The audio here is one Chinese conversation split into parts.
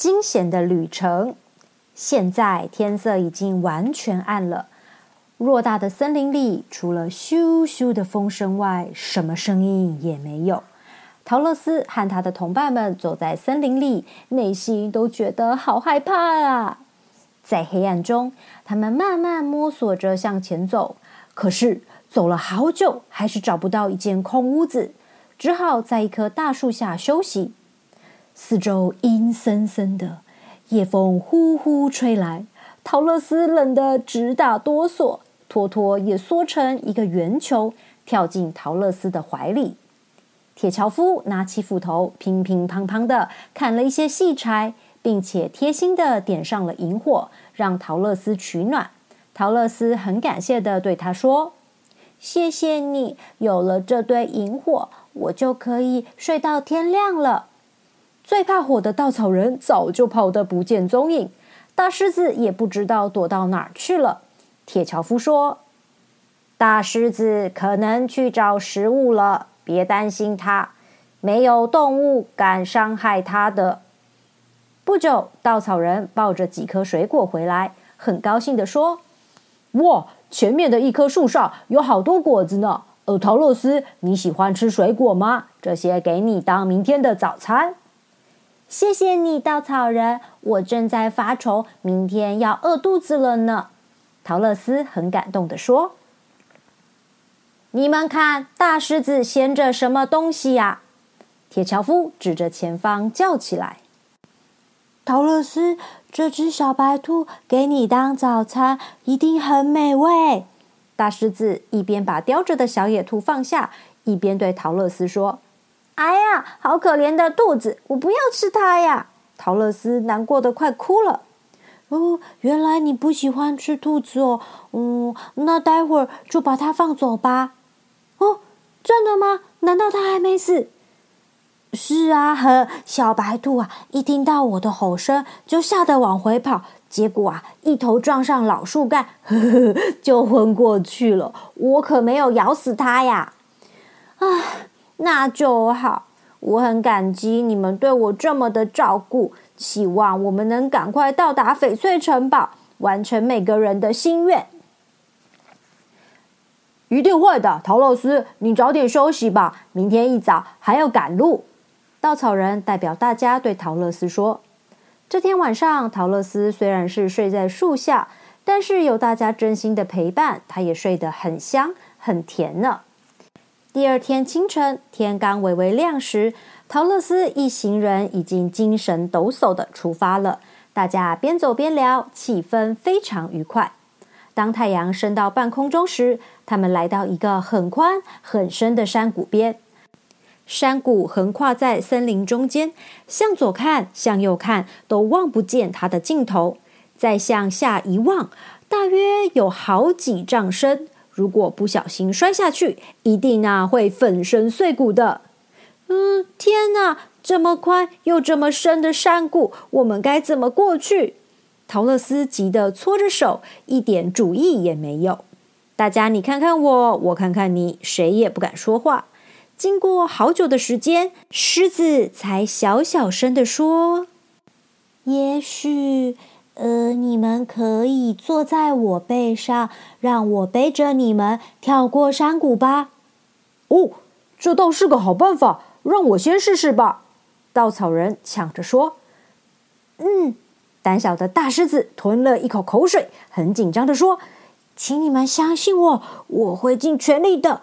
惊险的旅程。现在天色已经完全暗了，偌大的森林里，除了咻咻的风声外，什么声音也没有。陶乐斯和他的同伴们走在森林里，内心都觉得好害怕啊！在黑暗中，他们慢慢摸索着向前走，可是走了好久，还是找不到一间空屋子，只好在一棵大树下休息。四周阴森森的，夜风呼呼吹来，陶乐斯冷得直打哆嗦。托托也缩成一个圆球，跳进陶乐斯的怀里。铁樵夫拿起斧头，乒乒乓乓的砍了一些细柴，并且贴心的点上了萤火，让陶乐斯取暖。陶乐斯很感谢的对他说：“谢谢你，有了这堆萤火，我就可以睡到天亮了。”最怕火的稻草人早就跑得不见踪影，大狮子也不知道躲到哪儿去了。铁樵夫说：“大狮子可能去找食物了，别担心它，没有动物敢伤害它的。”不久，稻草人抱着几颗水果回来，很高兴的说：“哇，前面的一棵树上有好多果子呢！呃，陶洛斯，你喜欢吃水果吗？这些给你当明天的早餐。”谢谢你，稻草人。我正在发愁，明天要饿肚子了呢。陶乐斯很感动的说：“你们看，大狮子衔着什么东西呀？”铁樵夫指着前方叫起来：“陶乐斯，这只小白兔给你当早餐，一定很美味。”大狮子一边把叼着的小野兔放下，一边对陶乐斯说。哎呀，好可怜的兔子，我不要吃它呀！陶乐斯难过的快哭了。哦，原来你不喜欢吃兔子哦。嗯，那待会儿就把它放走吧。哦，真的吗？难道它还没死？是啊，呵，小白兔啊，一听到我的吼声就吓得往回跑，结果啊，一头撞上老树干，呵呵，就昏过去了。我可没有咬死它呀。啊。那就好，我很感激你们对我这么的照顾。希望我们能赶快到达翡翠城堡，完成每个人的心愿。一定会的，陶乐斯，你早点休息吧，明天一早还要赶路。稻草人代表大家对陶乐斯说：“这天晚上，陶乐斯虽然是睡在树下，但是有大家真心的陪伴，他也睡得很香很甜呢。”第二天清晨，天刚微微亮时，陶乐斯一行人已经精神抖擞的出发了。大家边走边聊，气氛非常愉快。当太阳升到半空中时，他们来到一个很宽很深的山谷边。山谷横跨在森林中间，向左看，向右看，都望不见它的尽头。再向下一望，大约有好几丈深。如果不小心摔下去，一定啊会粉身碎骨的。嗯，天哪，这么宽又这么深的山谷，我们该怎么过去？陶乐斯急得搓着手，一点主意也没有。大家你看看我，我看看你，谁也不敢说话。经过好久的时间，狮子才小小声的说：“也许。”呃，你们可以坐在我背上，让我背着你们跳过山谷吧。哦，这倒是个好办法，让我先试试吧。稻草人抢着说：“嗯。”胆小的大狮子吞了一口口水，很紧张的说：“请你们相信我，我会尽全力的。”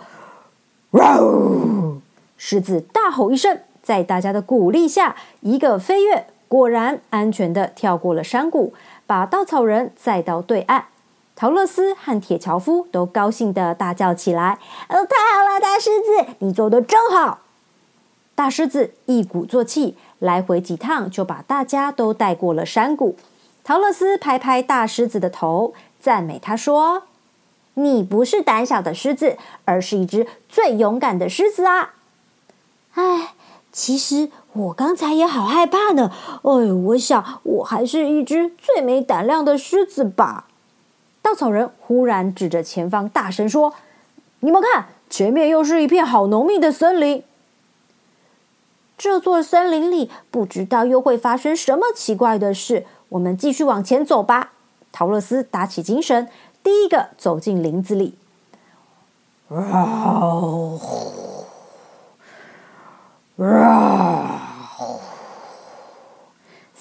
狮子大吼一声，在大家的鼓励下，一个飞跃。果然安全的跳过了山谷，把稻草人载到对岸。陶乐斯和铁樵夫都高兴的大叫起来：“哦，太好了，大狮子，你做的真好！”大狮子一鼓作气，来回几趟就把大家都带过了山谷。陶乐斯拍拍大狮子的头，赞美他说：“你不是胆小的狮子，而是一只最勇敢的狮子啊！”哎。其实我刚才也好害怕呢。哎，我想我还是一只最没胆量的狮子吧。稻草人忽然指着前方大声说：“你们看，前面又是一片好浓密的森林。”这座森林里不知道又会发生什么奇怪的事。我们继续往前走吧。陶乐斯打起精神，第一个走进林子里。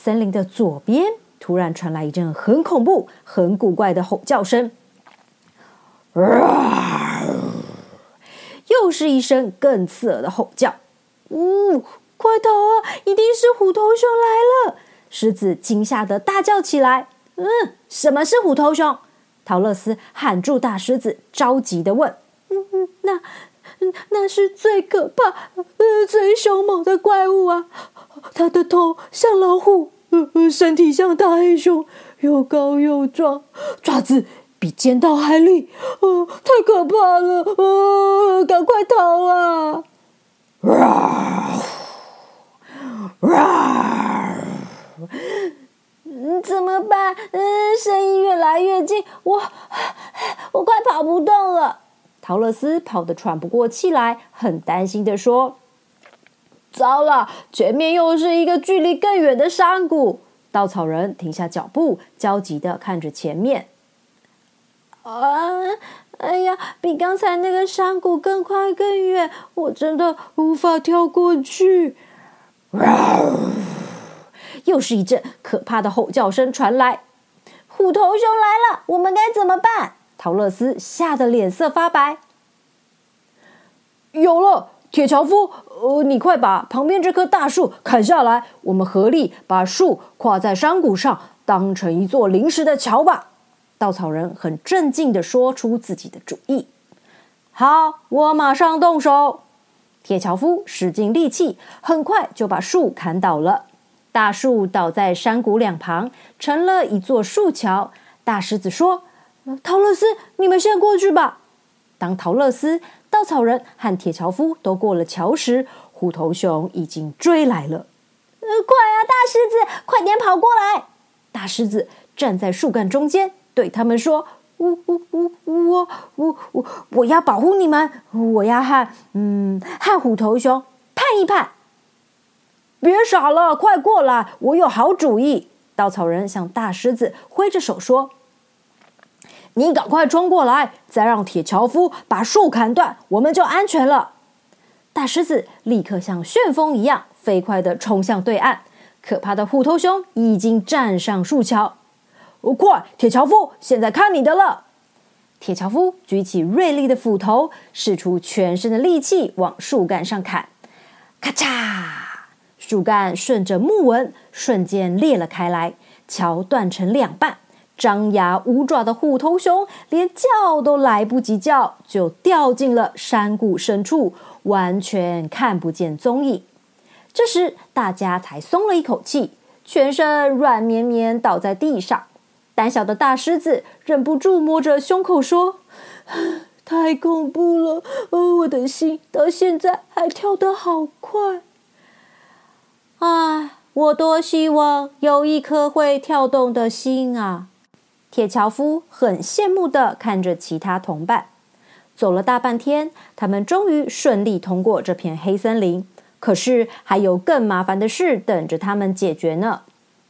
森林的左边突然传来一阵很恐怖、很古怪的吼叫声，又是一声更刺耳的吼叫。呜！快逃啊！一定是虎头熊来了！狮子惊吓的大叫起来。嗯，什么是虎头熊？陶乐斯喊住大狮子，着急的问：“嗯，那那是最可怕、呃最凶猛的怪物啊！它的头像老虎，呃身体像大黑熊，又高又壮，爪子比尖刀还利，哦，太可怕了！呃，赶快逃啊！”怎么办？嗯，声音越来越近，我我快跑不动了。陶乐斯跑得喘不过气来，很担心的说：“糟了，前面又是一个距离更远的山谷。”稻草人停下脚步，焦急的看着前面。啊！哎呀，比刚才那个山谷更快更远，我真的无法跳过去。又是一阵可怕的吼叫声传来，虎头熊来了，我们该怎么办？陶乐斯吓得脸色发白。有了，铁樵夫，呃，你快把旁边这棵大树砍下来，我们合力把树跨在山谷上，当成一座临时的桥吧。稻草人很镇静的说出自己的主意。好，我马上动手。铁樵夫使尽力气，很快就把树砍倒了。大树倒在山谷两旁，成了一座树桥。大狮子说：“陶乐斯，你们先过去吧。”当陶乐斯、稻草人和铁樵夫都过了桥时，虎头熊已经追来了。呃，快啊，大狮子，快点跑过来！大狮子站在树干中间，对他们说：“呜呜呜、我、我、我，我要保护你们，我要和嗯和虎头熊判一判。”别傻了，快过来！我有好主意。稻草人向大狮子挥着手说：“你赶快冲过来，再让铁樵夫把树砍断，我们就安全了。”大狮子立刻像旋风一样飞快的冲向对岸。可怕的虎头熊已经站上树桥。快，铁樵夫，现在看你的了！铁樵夫举起锐利的斧头，使出全身的力气往树干上砍。咔嚓！树干顺着木纹瞬间裂了开来，桥断成两半。张牙舞爪的虎头熊连叫都来不及叫，就掉进了山谷深处，完全看不见踪影。这时，大家才松了一口气，全身软绵绵倒在地上。胆小的大狮子忍不住摸着胸口说：“太恐怖了，我的心到现在还跳得好快。”唉，我多希望有一颗会跳动的心啊！铁樵夫很羡慕的看着其他同伴。走了大半天，他们终于顺利通过这片黑森林。可是还有更麻烦的事等着他们解决呢。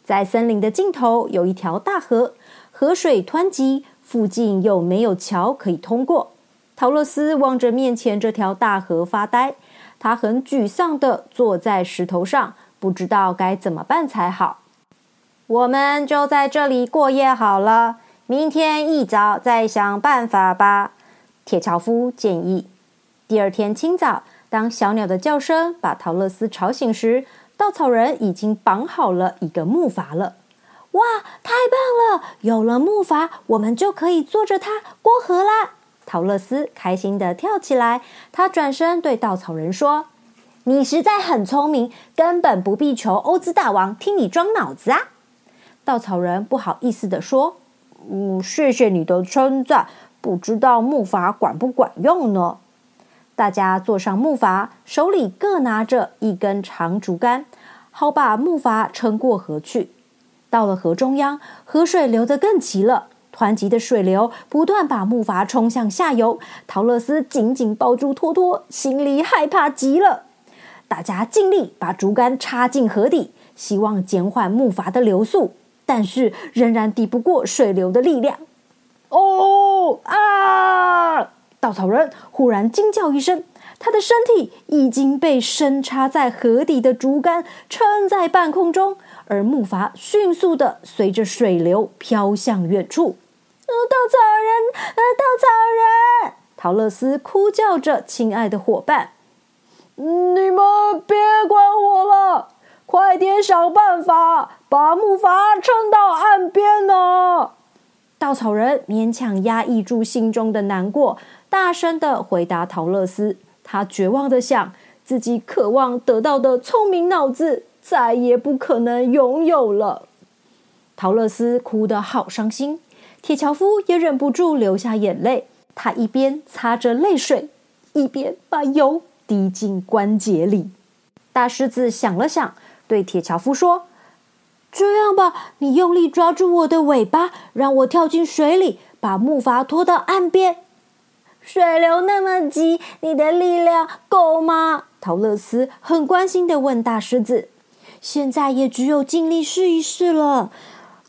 在森林的尽头有一条大河，河水湍急，附近又没有桥可以通过。陶乐斯望着面前这条大河发呆，他很沮丧的坐在石头上。不知道该怎么办才好，我们就在这里过夜好了，明天一早再想办法吧。铁樵夫建议。第二天清早，当小鸟的叫声把陶乐斯吵醒时，稻草人已经绑好了一个木筏了。哇，太棒了！有了木筏，我们就可以坐着它过河啦！陶乐斯开心的跳起来，他转身对稻草人说。你实在很聪明，根本不必求欧兹大王听你装脑子啊！稻草人不好意思的说：“嗯，谢谢你的称赞，不知道木筏管不管用呢？”大家坐上木筏，手里各拿着一根长竹竿，好把木筏撑过河去。到了河中央，河水流得更急了，湍急的水流不断把木筏冲向下游。陶乐斯紧紧抱住托托，心里害怕极了。大家尽力把竹竿插进河底，希望减缓木筏的流速，但是仍然抵不过水流的力量。哦啊！稻草人忽然惊叫一声，他的身体已经被深插在河底的竹竿撑在半空中，而木筏迅速的随着水流飘向远处。稻草人，呃，稻草人！陶乐斯哭叫着：“亲爱的伙伴，你们别管我了，快点想办法把木筏撑到岸边呢！”稻草人勉强压抑住心中的难过，大声的回答陶乐斯。他绝望的想，自己渴望得到的聪明脑子再也不可能拥有了。陶乐斯哭得好伤心，铁樵夫也忍不住流下眼泪。他一边擦着泪水，一边把油滴进关节里。大狮子想了想，对铁樵夫说。这样吧，你用力抓住我的尾巴，让我跳进水里，把木筏拖到岸边。水流那么急，你的力量够吗？陶乐斯很关心的问大狮子。现在也只有尽力试一试了。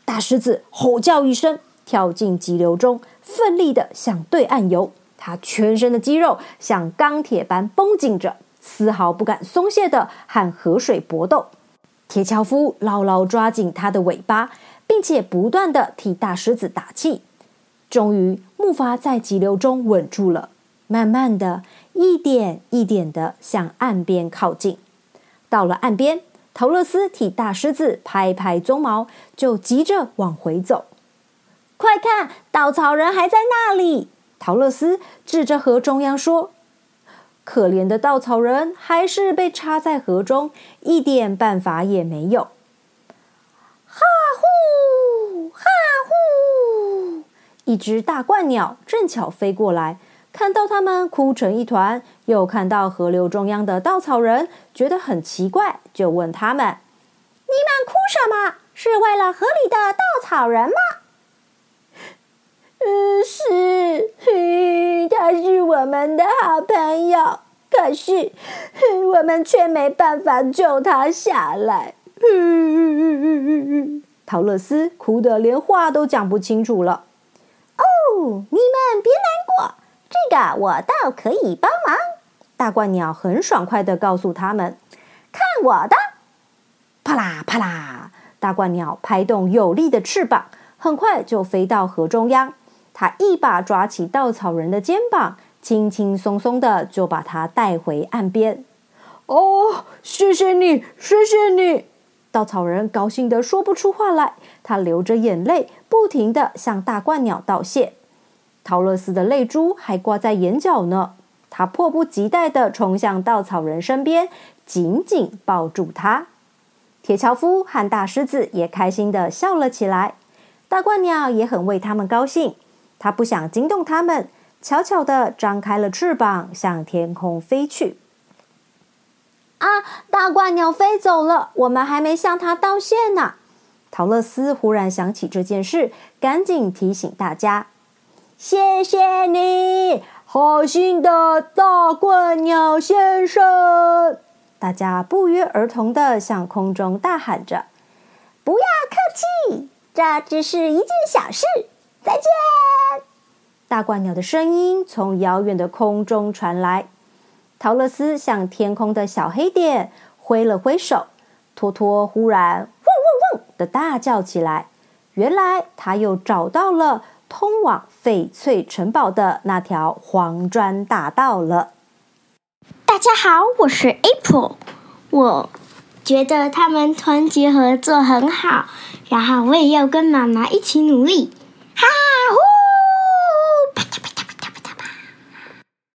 大狮子吼叫一声，跳进急流中，奋力的向对岸游。他全身的肌肉像钢铁般绷紧着，丝毫不敢松懈的和河水搏斗。铁樵夫牢牢抓紧他的尾巴，并且不断的替大狮子打气。终于，木筏在急流中稳住了，慢慢的一点一点的向岸边靠近。到了岸边，陶乐斯替大狮子拍拍鬃毛，就急着往回走。快看，稻草人还在那里！陶乐斯指着河中央说。可怜的稻草人还是被插在河中，一点办法也没有。哈呼哈呼！一只大鹳鸟正巧飞过来，看到他们哭成一团，又看到河流中央的稻草人，觉得很奇怪，就问他们：“你们哭什么？是为了河里的稻草人吗？”“嗯，是。”他是我们的好朋友，可是我们却没办法救他下来。陶乐斯哭得连话都讲不清楚了。哦，你们别难过，这个我倒可以帮忙。大怪鸟很爽快的告诉他们：“看我的！”啪啦啪啦，大怪鸟拍动有力的翅膀，很快就飞到河中央。他一把抓起稻草人的肩膀，轻轻松松的就把他带回岸边。哦，谢谢你，谢谢你！稻草人高兴的说不出话来，他流着眼泪，不停的向大鹳鸟道谢。陶乐斯的泪珠还挂在眼角呢，他迫不及待的冲向稻草人身边，紧紧抱住他。铁樵夫和大狮子也开心的笑了起来，大鹳鸟也很为他们高兴。他不想惊动他们，悄悄地张开了翅膀，向天空飞去。啊！大鹳鸟飞走了，我们还没向它道谢呢。陶乐斯忽然想起这件事，赶紧提醒大家：“谢谢你，好心的大鹳鸟先生！”大家不约而同的向空中大喊着：“不要客气，这只是一件小事。”再见！大鹳鸟的声音从遥远的空中传来。陶乐斯向天空的小黑点挥了挥手，托托忽然“嗡嗡嗡”的大叫起来。原来他又找到了通往翡翠城堡的那条黄砖大道了。大家好，我是 April。我觉得他们团结合作很好，然后我也要跟妈妈一起努力。哈呼！